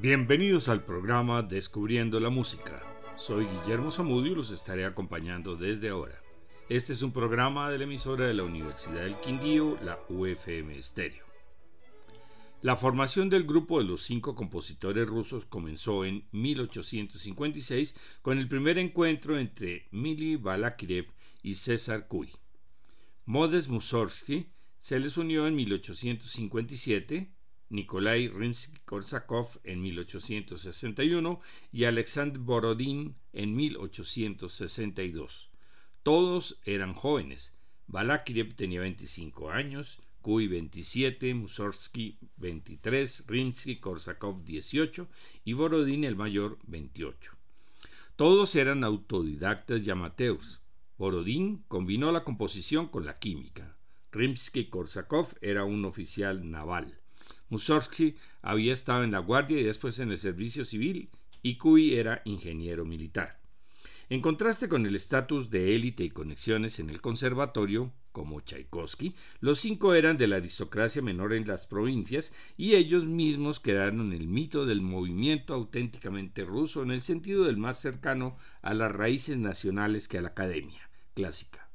Bienvenidos al programa Descubriendo la Música. Soy Guillermo Zamudio y los estaré acompañando desde ahora. Este es un programa de la emisora de la Universidad del Quindío, la UFM Estéreo. La formación del grupo de los cinco compositores rusos comenzó en 1856 con el primer encuentro entre Mili Balakirev y César Cui. Modes Mussorgsky se les unió en 1857, Nikolai Rimsky-Korsakov en 1861 y Alexander Borodin en 1862. Todos eran jóvenes. Balakirev tenía 25 años, Kui 27, Mussorgsky 23, Rimsky-Korsakov 18 y Borodin el mayor 28. Todos eran autodidactas y amateurs. Borodin combinó la composición con la química. Rimsky-Korsakov era un oficial naval. Mussorgsky había estado en la guardia y después en el servicio civil y Cui era ingeniero militar. En contraste con el estatus de élite y conexiones en el conservatorio, como Tchaikovsky, los cinco eran de la aristocracia menor en las provincias y ellos mismos quedaron en el mito del movimiento auténticamente ruso en el sentido del más cercano a las raíces nacionales que a la academia clásica.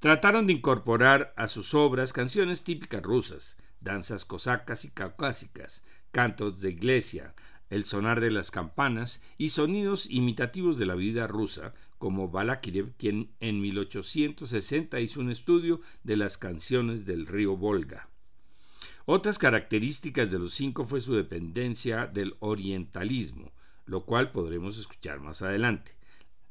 Trataron de incorporar a sus obras canciones típicas rusas, danzas cosacas y caucásicas, cantos de iglesia, el sonar de las campanas y sonidos imitativos de la vida rusa, como Balakirev, quien en 1860 hizo un estudio de las canciones del río Volga. Otras características de los cinco fue su dependencia del orientalismo, lo cual podremos escuchar más adelante.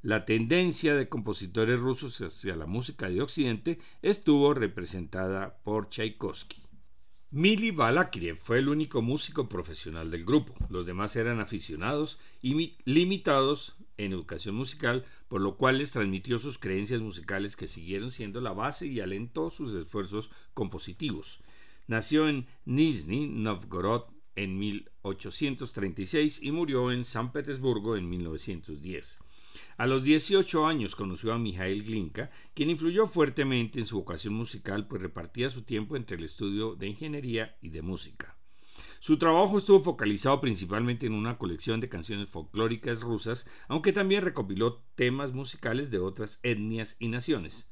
La tendencia de compositores rusos hacia la música de Occidente estuvo representada por Tchaikovsky. Mili Balakirev fue el único músico profesional del grupo. Los demás eran aficionados y limitados en educación musical, por lo cual les transmitió sus creencias musicales que siguieron siendo la base y alentó sus esfuerzos compositivos. Nació en Nizhny Novgorod en 1836 y murió en San Petersburgo en 1910. A los 18 años conoció a Mikhail Glinka, quien influyó fuertemente en su vocación musical, pues repartía su tiempo entre el estudio de ingeniería y de música. Su trabajo estuvo focalizado principalmente en una colección de canciones folclóricas rusas, aunque también recopiló temas musicales de otras etnias y naciones.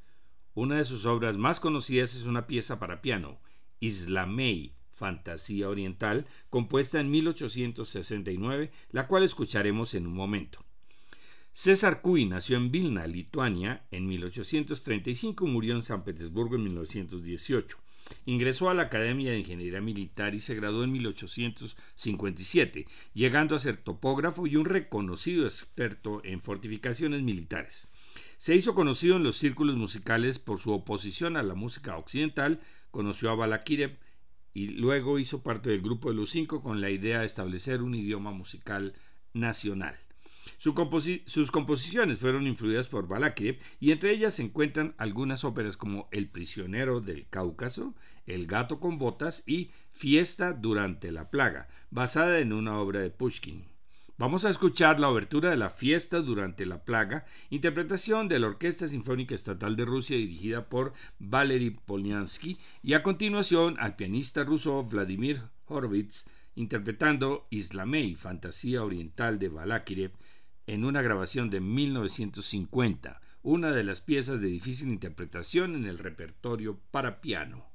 Una de sus obras más conocidas es una pieza para piano, Islamei, Fantasía Oriental, compuesta en 1869, la cual escucharemos en un momento. César Cui nació en Vilna, Lituania, en 1835 y murió en San Petersburgo en 1918. Ingresó a la Academia de Ingeniería Militar y se graduó en 1857, llegando a ser topógrafo y un reconocido experto en fortificaciones militares. Se hizo conocido en los círculos musicales por su oposición a la música occidental, conoció a Balakirev y luego hizo parte del grupo de los cinco con la idea de establecer un idioma musical nacional sus composiciones fueron influidas por Balakirev y entre ellas se encuentran algunas óperas como El prisionero del Cáucaso, El gato con botas y Fiesta durante la plaga, basada en una obra de Pushkin. Vamos a escuchar la obertura de la Fiesta durante la plaga, interpretación de la Orquesta Sinfónica Estatal de Rusia dirigida por Valery Polyansky y a continuación al pianista ruso Vladimir Horvitz interpretando Islamei, Fantasía Oriental de Balakirev, en una grabación de 1950, una de las piezas de difícil interpretación en el repertorio para piano.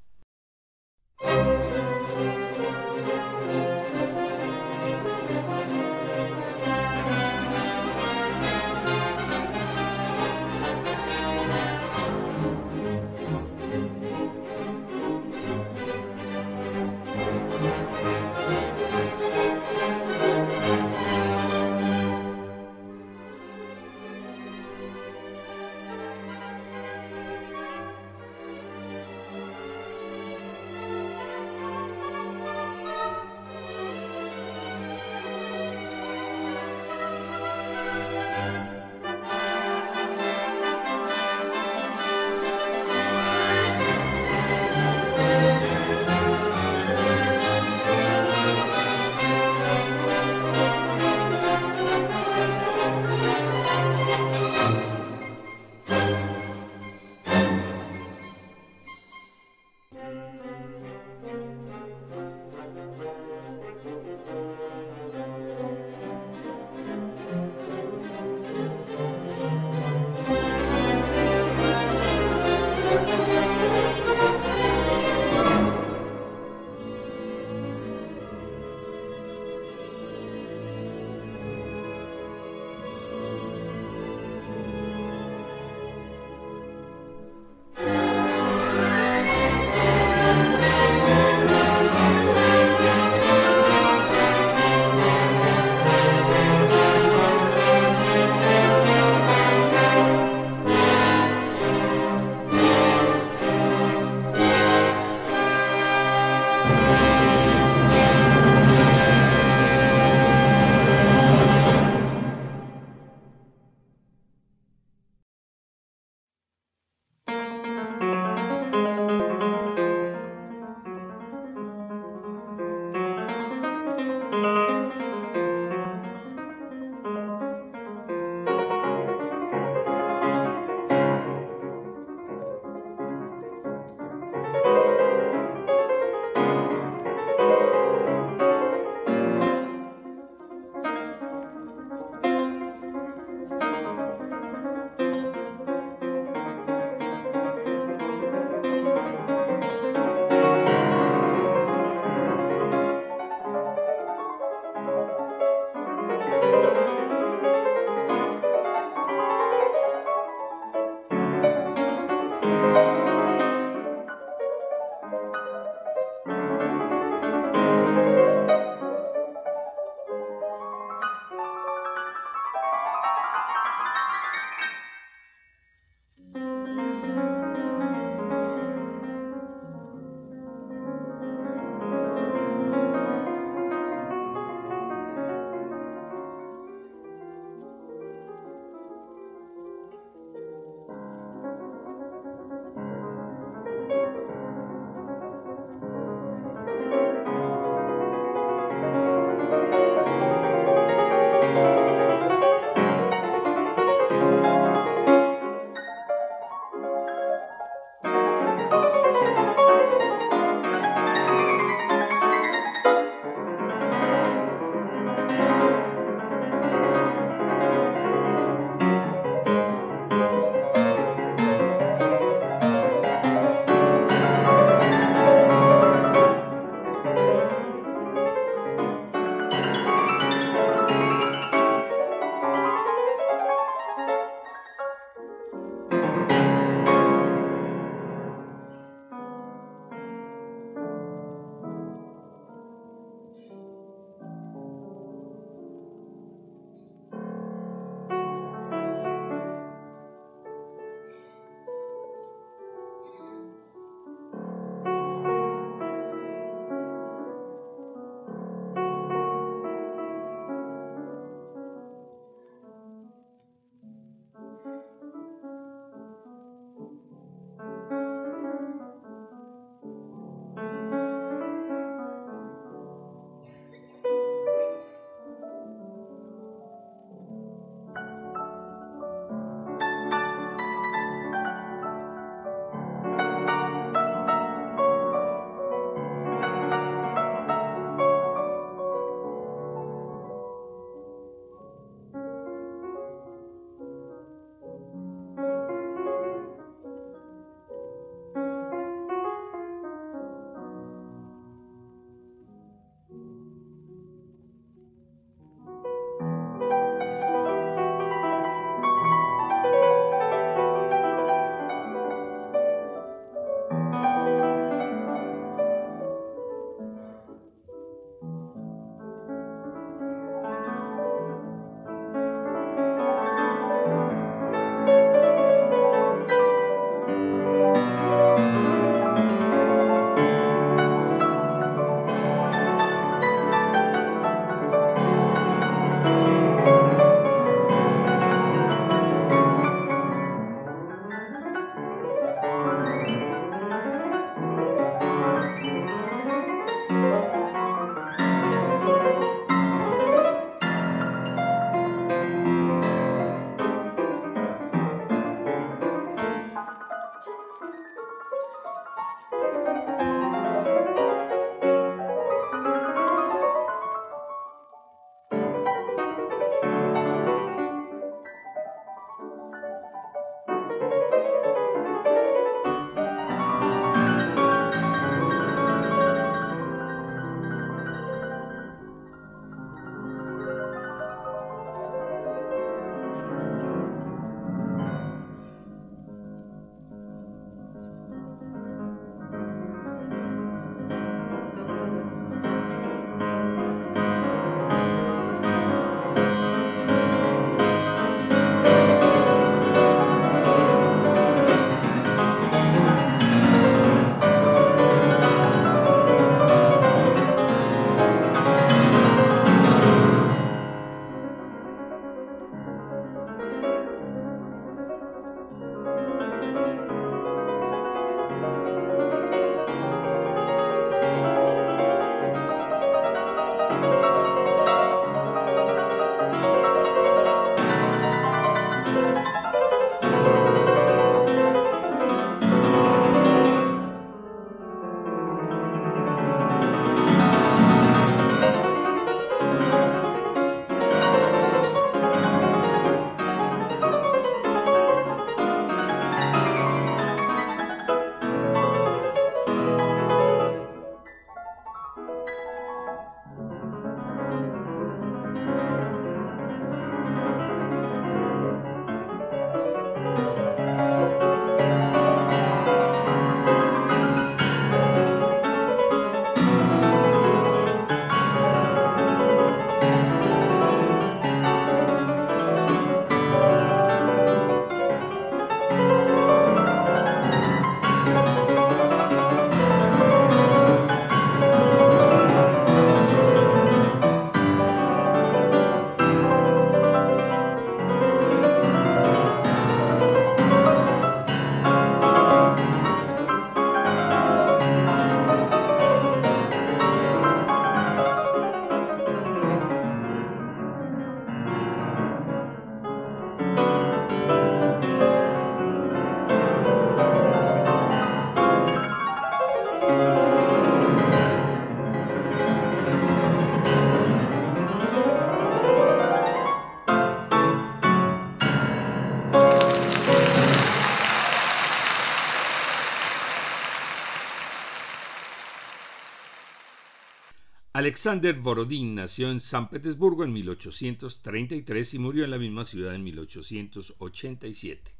Alexander Borodín nació en San Petersburgo en 1833 y murió en la misma ciudad en 1887.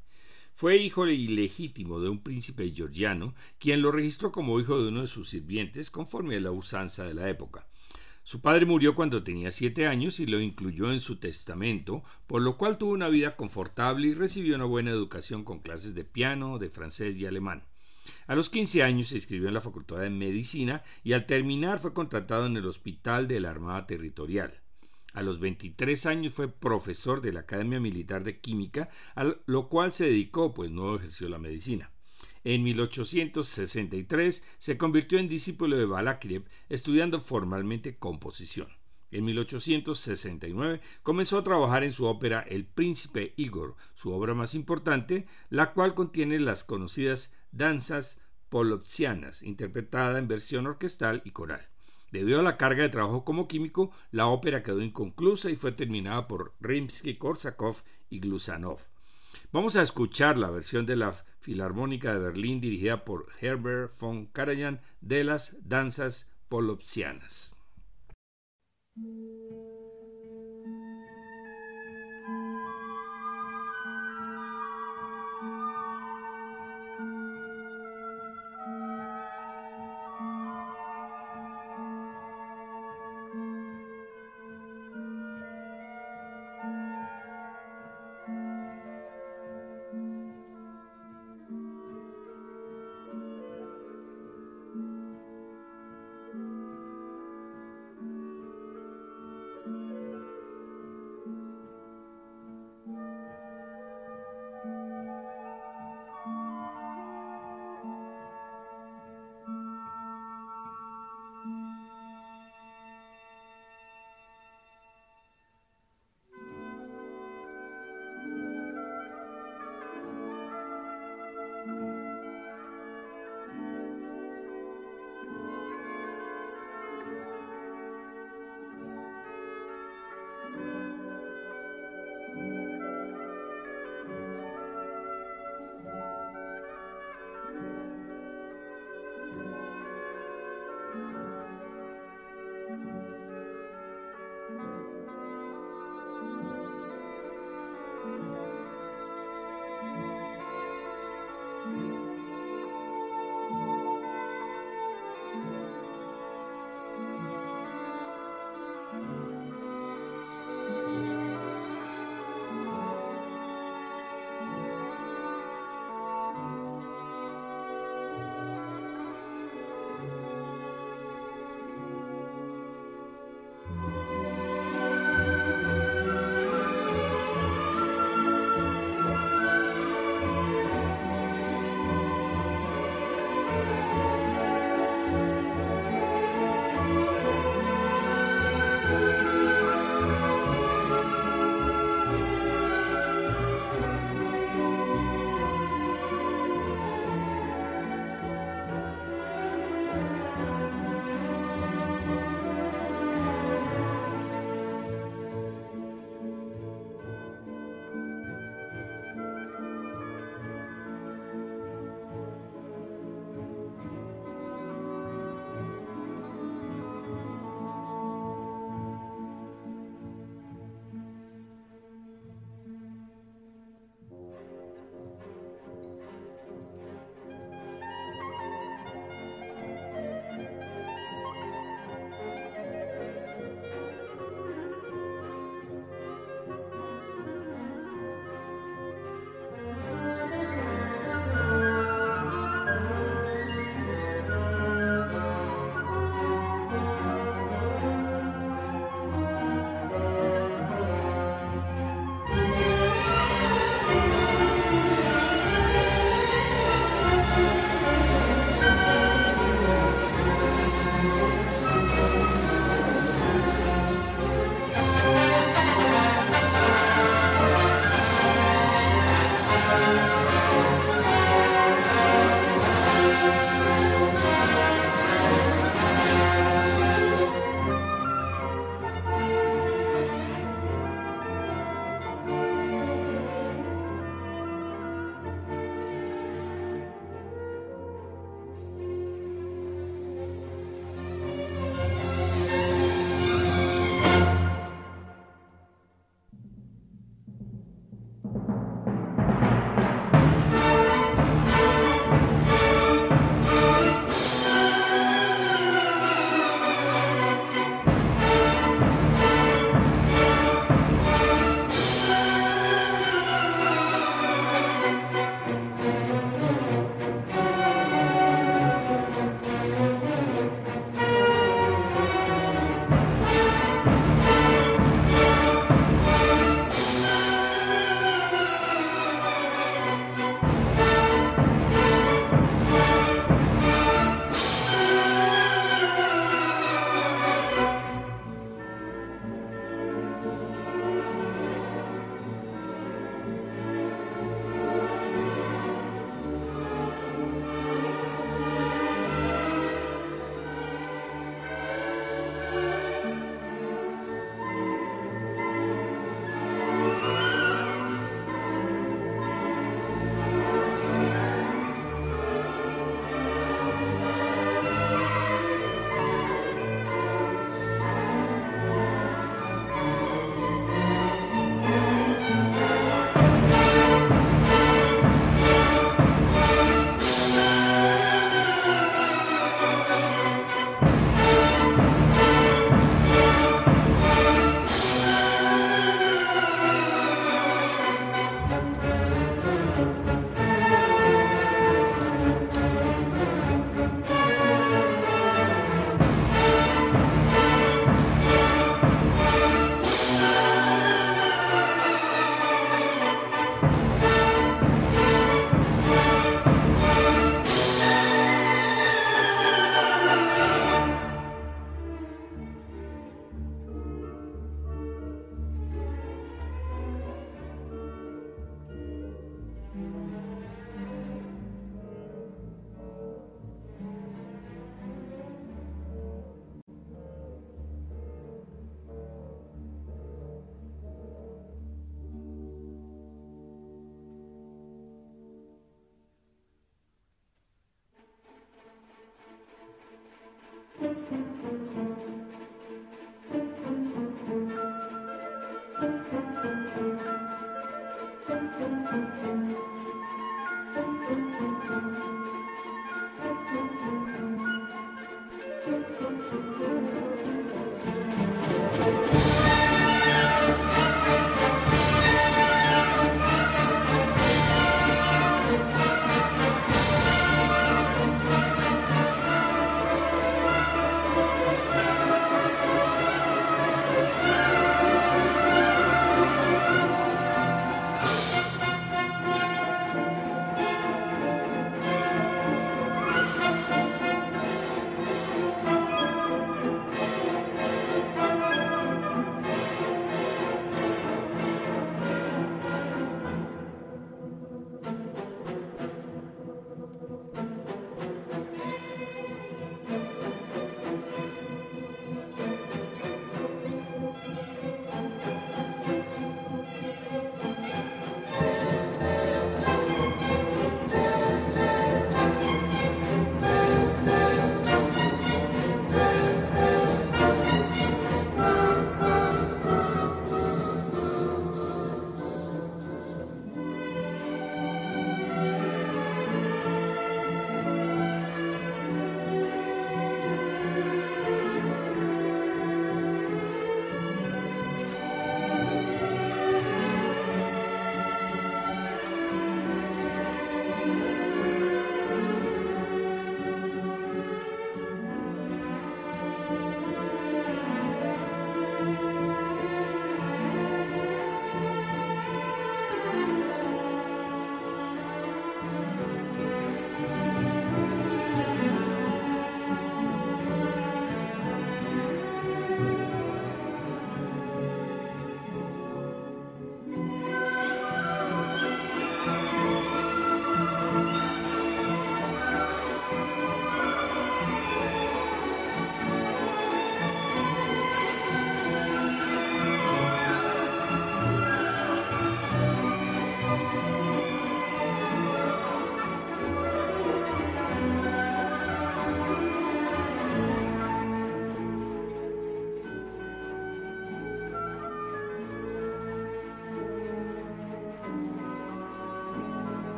Fue hijo ilegítimo de un príncipe georgiano, quien lo registró como hijo de uno de sus sirvientes conforme a la usanza de la época. Su padre murió cuando tenía siete años y lo incluyó en su testamento, por lo cual tuvo una vida confortable y recibió una buena educación con clases de piano, de francés y alemán. A los 15 años se inscribió en la Facultad de Medicina y al terminar fue contratado en el Hospital de la Armada Territorial. A los 23 años fue profesor de la Academia Militar de Química, a lo cual se dedicó, pues no ejerció la medicina. En 1863 se convirtió en discípulo de Balakirev, estudiando formalmente composición. En 1869 comenzó a trabajar en su ópera El Príncipe Igor, su obra más importante, la cual contiene las conocidas danzas polopsianas, interpretada en versión orquestal y coral. Debido a la carga de trabajo como químico, la ópera quedó inconclusa y fue terminada por Rimsky-Korsakov y Glusanov. Vamos a escuchar la versión de la Filarmónica de Berlín dirigida por Herbert von Karajan de las danzas polopsianas.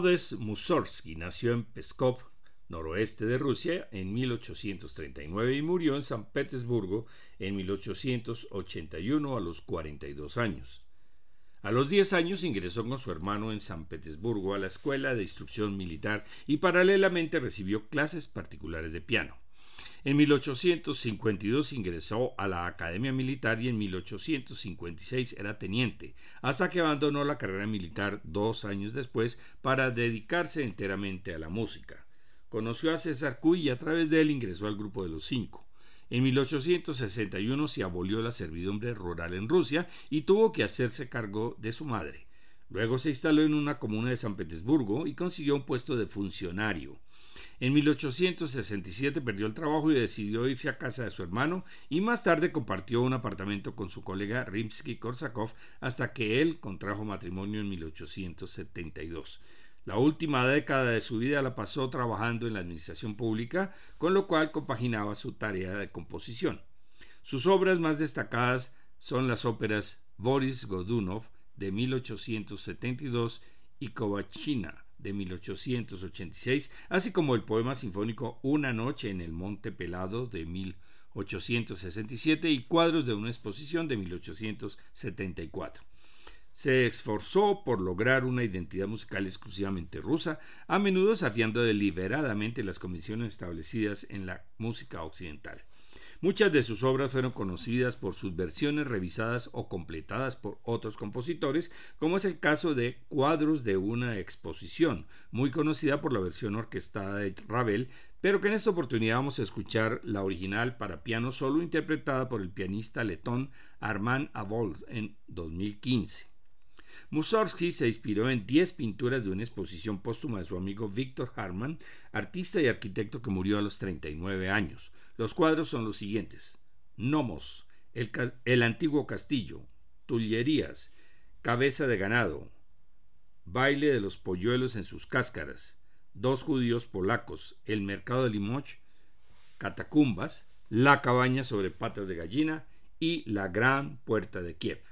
Modes Mussorgsky nació en Pskov, noroeste de Rusia, en 1839 y murió en San Petersburgo en 1881 a los 42 años. A los 10 años ingresó con su hermano en San Petersburgo a la Escuela de Instrucción Militar y paralelamente recibió clases particulares de piano. En 1852 ingresó a la Academia Militar y en 1856 era teniente, hasta que abandonó la carrera militar dos años después para dedicarse enteramente a la música. Conoció a César Cuy y a través de él ingresó al grupo de los cinco. En 1861 se abolió la servidumbre rural en Rusia y tuvo que hacerse cargo de su madre. Luego se instaló en una comuna de San Petersburgo y consiguió un puesto de funcionario. En 1867 perdió el trabajo y decidió irse a casa de su hermano y más tarde compartió un apartamento con su colega Rimsky-Korsakov hasta que él contrajo matrimonio en 1872. La última década de su vida la pasó trabajando en la administración pública, con lo cual compaginaba su tarea de composición. Sus obras más destacadas son las óperas Boris Godunov de 1872 y Kovachina de 1886, así como el poema sinfónico Una noche en el Monte Pelado de 1867 y cuadros de una exposición de 1874 se esforzó por lograr una identidad musical exclusivamente rusa, a menudo desafiando deliberadamente las condiciones establecidas en la música occidental. Muchas de sus obras fueron conocidas por sus versiones revisadas o completadas por otros compositores, como es el caso de Cuadros de una exposición, muy conocida por la versión orquestada de Ravel, pero que en esta oportunidad vamos a escuchar la original para piano solo interpretada por el pianista letón Armand Avols en 2015. Mussorgsky se inspiró en 10 pinturas de una exposición póstuma de su amigo Víctor Harman, artista y arquitecto que murió a los 39 años. Los cuadros son los siguientes: Nomos, el, el antiguo castillo, Tullerías, Cabeza de ganado, Baile de los polluelos en sus cáscaras, Dos judíos polacos, El mercado de Limoges, Catacumbas, La cabaña sobre patas de gallina. Y La gran puerta de Kiev.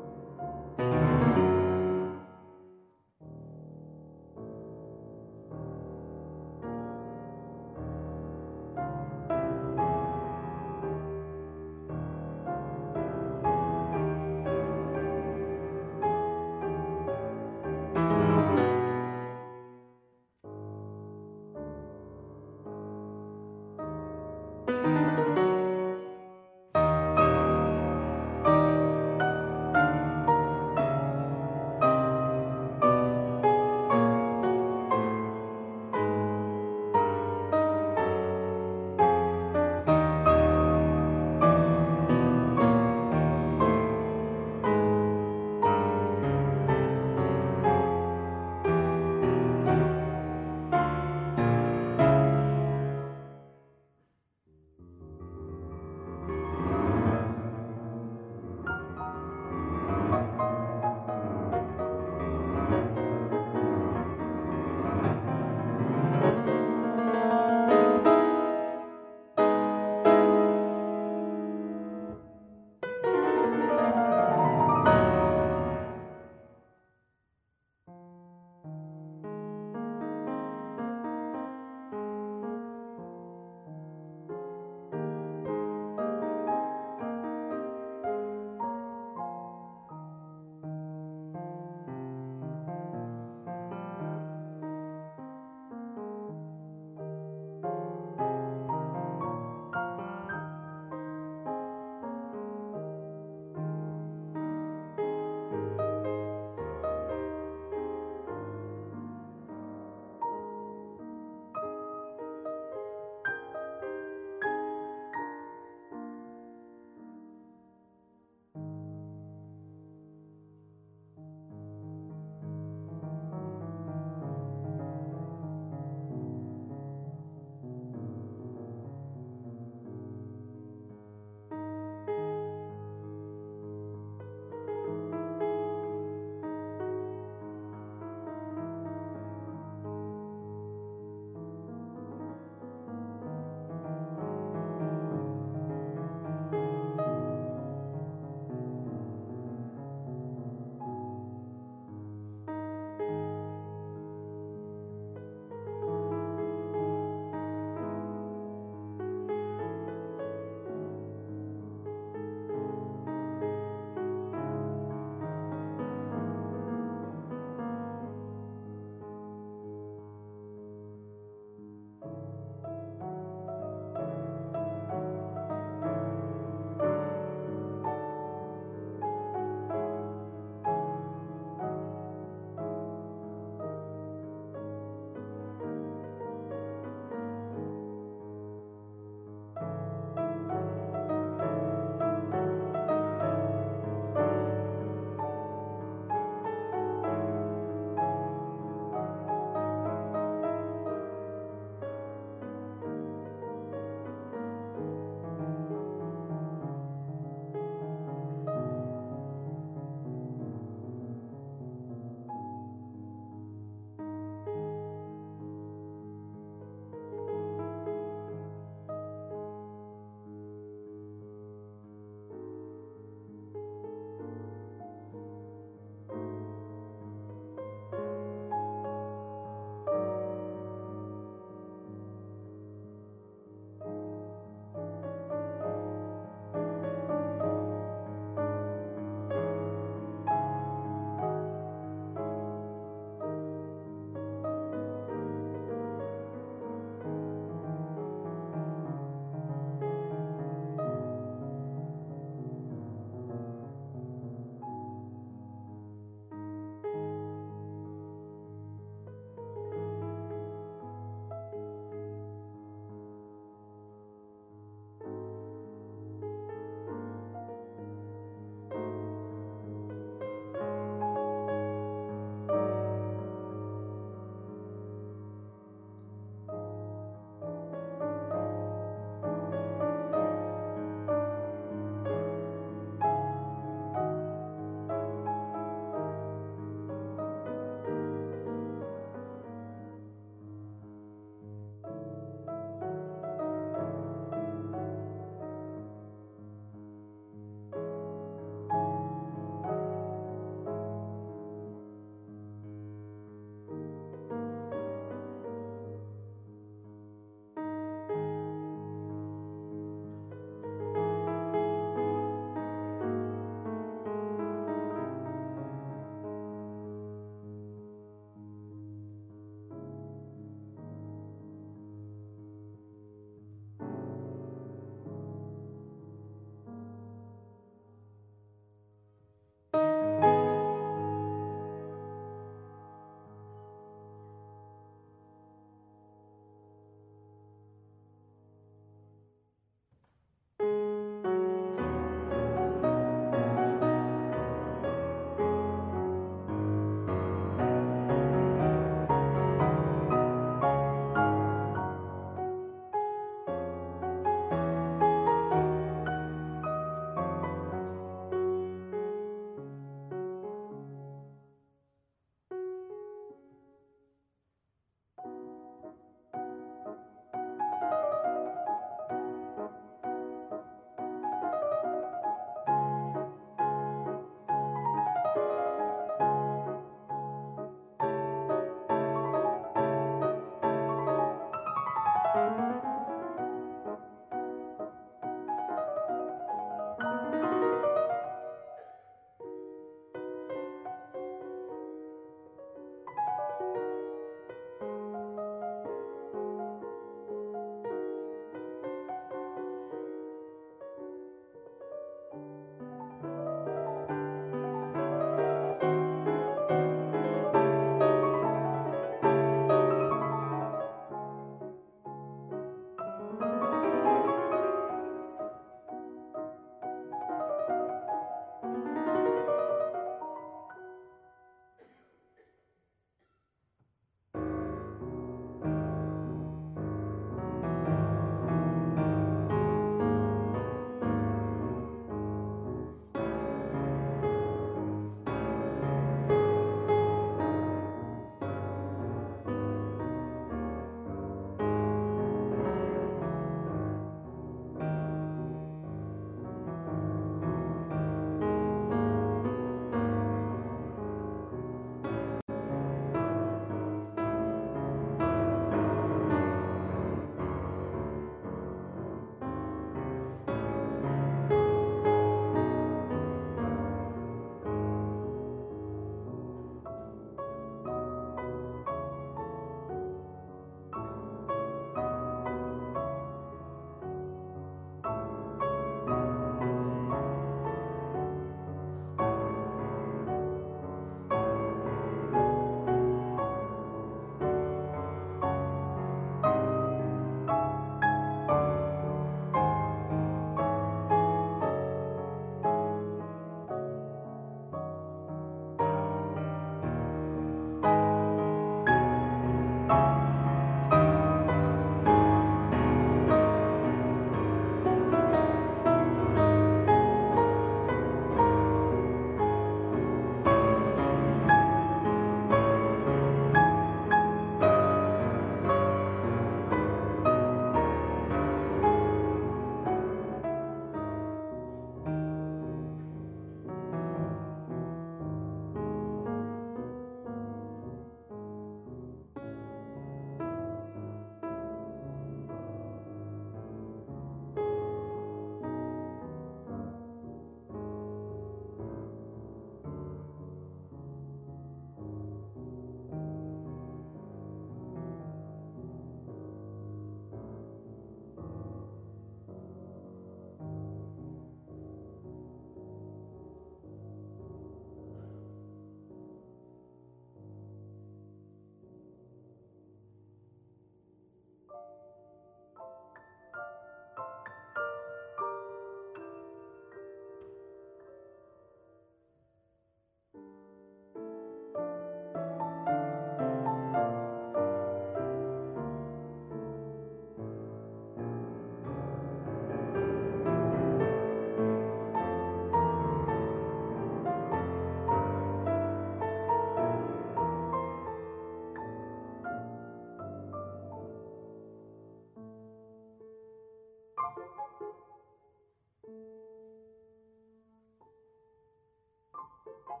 Thank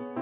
you.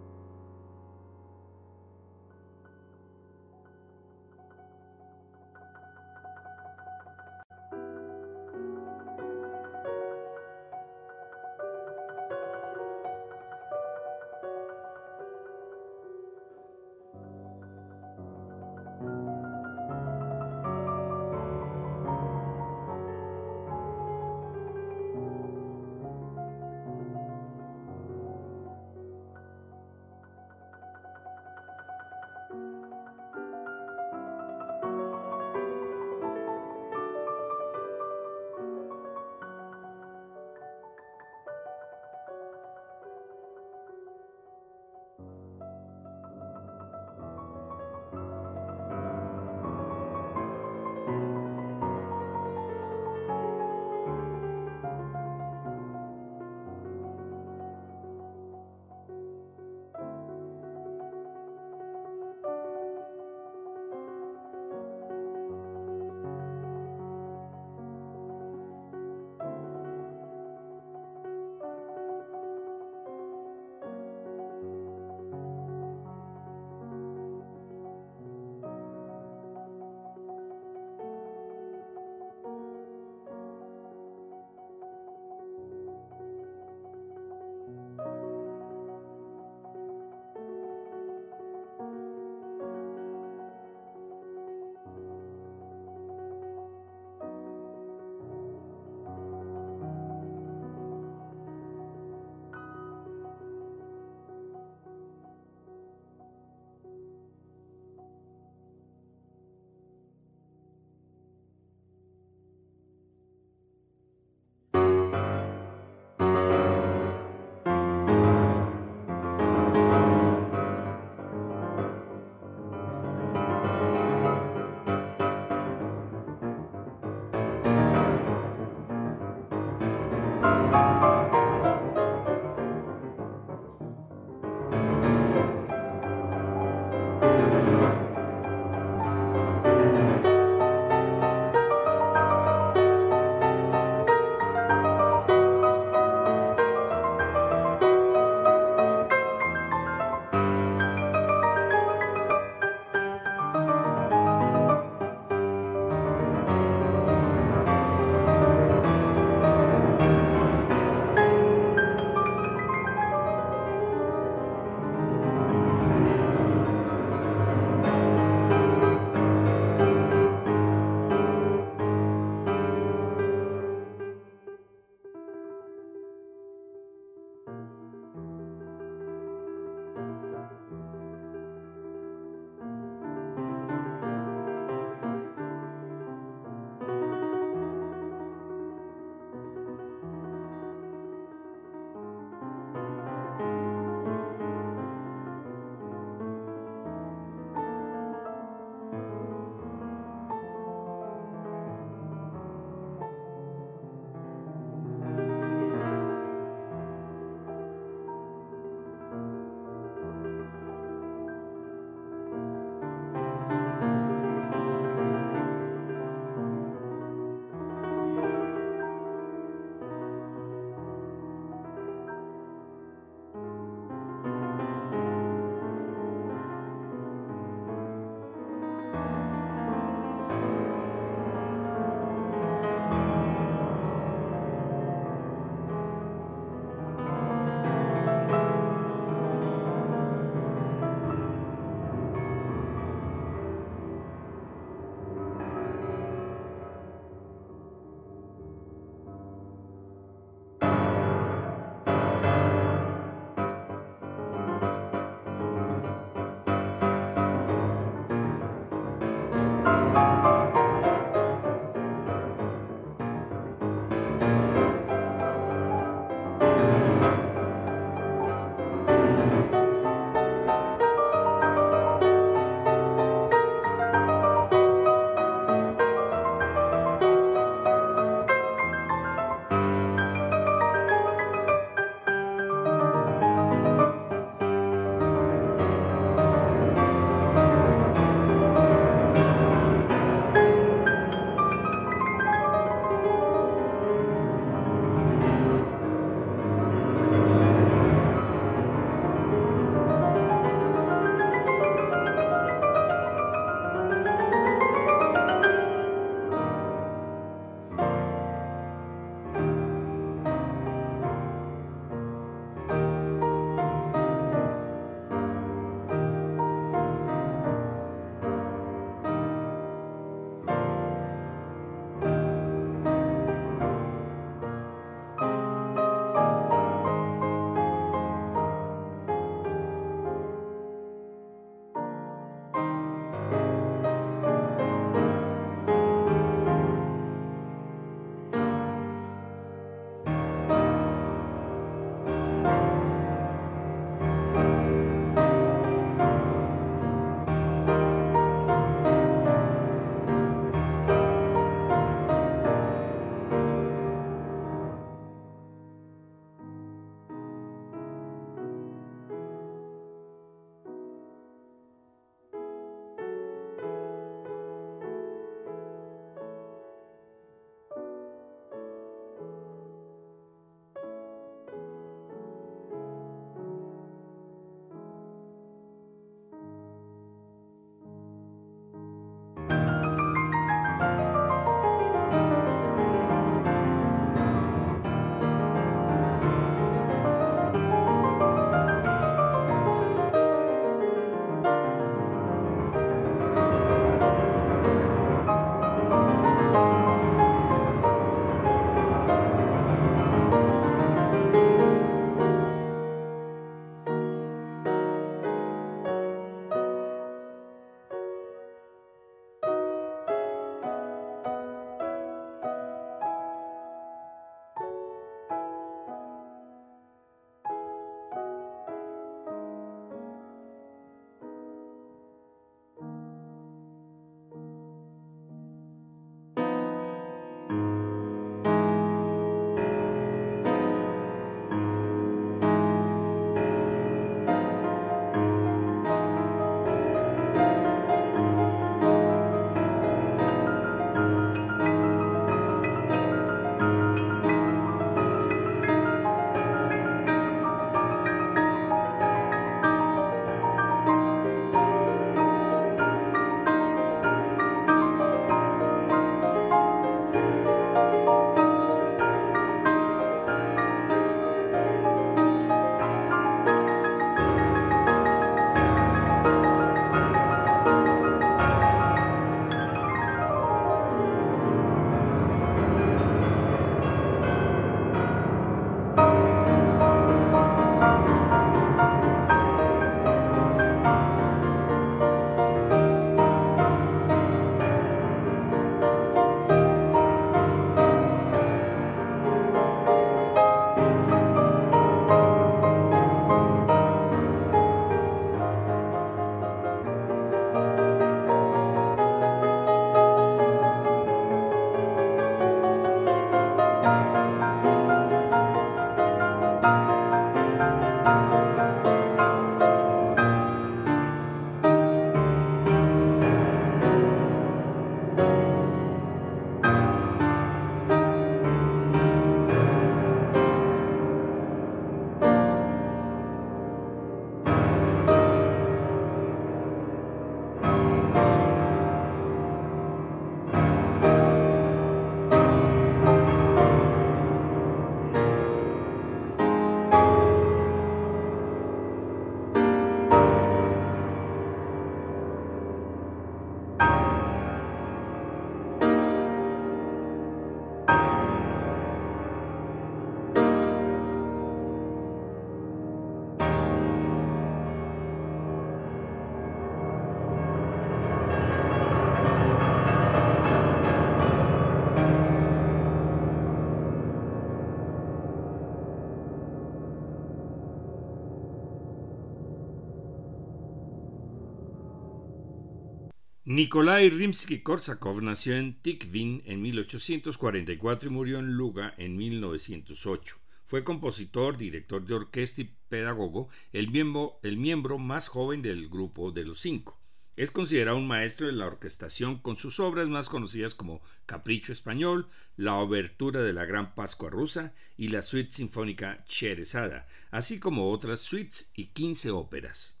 Nikolai Rimsky-Korsakov nació en Tikvin en 1844 y murió en Luga en 1908. Fue compositor, director de orquesta y pedagogo, el miembro, el miembro más joven del grupo de los cinco. Es considerado un maestro de la orquestación con sus obras más conocidas como Capricho Español, la Obertura de la Gran Pascua Rusa y la Suite Sinfónica Cherezada, así como otras suites y 15 óperas.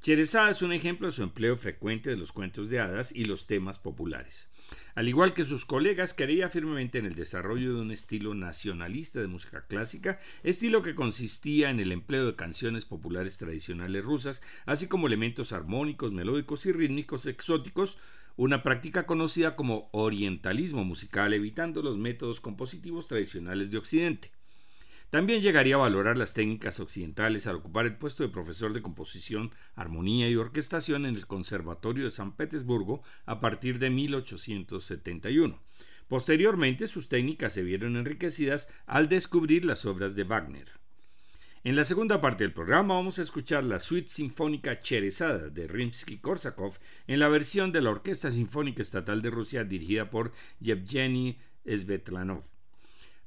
Cherezada es un ejemplo de su empleo frecuente de los cuentos de hadas y los temas populares. Al igual que sus colegas, creía firmemente en el desarrollo de un estilo nacionalista de música clásica, estilo que consistía en el empleo de canciones populares tradicionales rusas, así como elementos armónicos, melódicos y rítmicos exóticos, una práctica conocida como orientalismo musical, evitando los métodos compositivos tradicionales de Occidente. También llegaría a valorar las técnicas occidentales al ocupar el puesto de profesor de composición, armonía y orquestación en el Conservatorio de San Petersburgo a partir de 1871. Posteriormente, sus técnicas se vieron enriquecidas al descubrir las obras de Wagner. En la segunda parte del programa vamos a escuchar la suite sinfónica Cherezada de Rimsky-Korsakov en la versión de la Orquesta Sinfónica Estatal de Rusia dirigida por Yevgeny Svetlanov.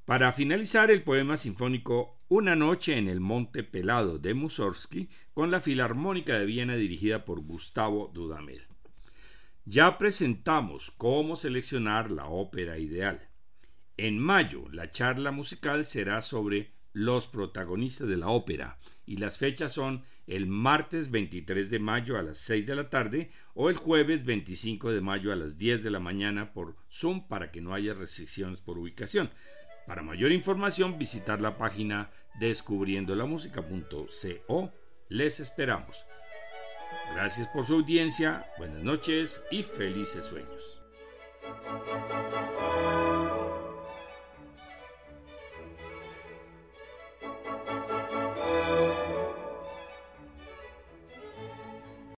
Para finalizar, el poema sinfónico Una noche en el Monte Pelado de Mussorgsky con la Filarmónica de Viena dirigida por Gustavo Dudamel. Ya presentamos cómo seleccionar la ópera ideal. En mayo, la charla musical será sobre los protagonistas de la ópera y las fechas son el martes 23 de mayo a las 6 de la tarde o el jueves 25 de mayo a las 10 de la mañana por Zoom para que no haya restricciones por ubicación. Para mayor información, visitar la página descubriendolamusica.co. Les esperamos. Gracias por su audiencia, buenas noches y felices sueños.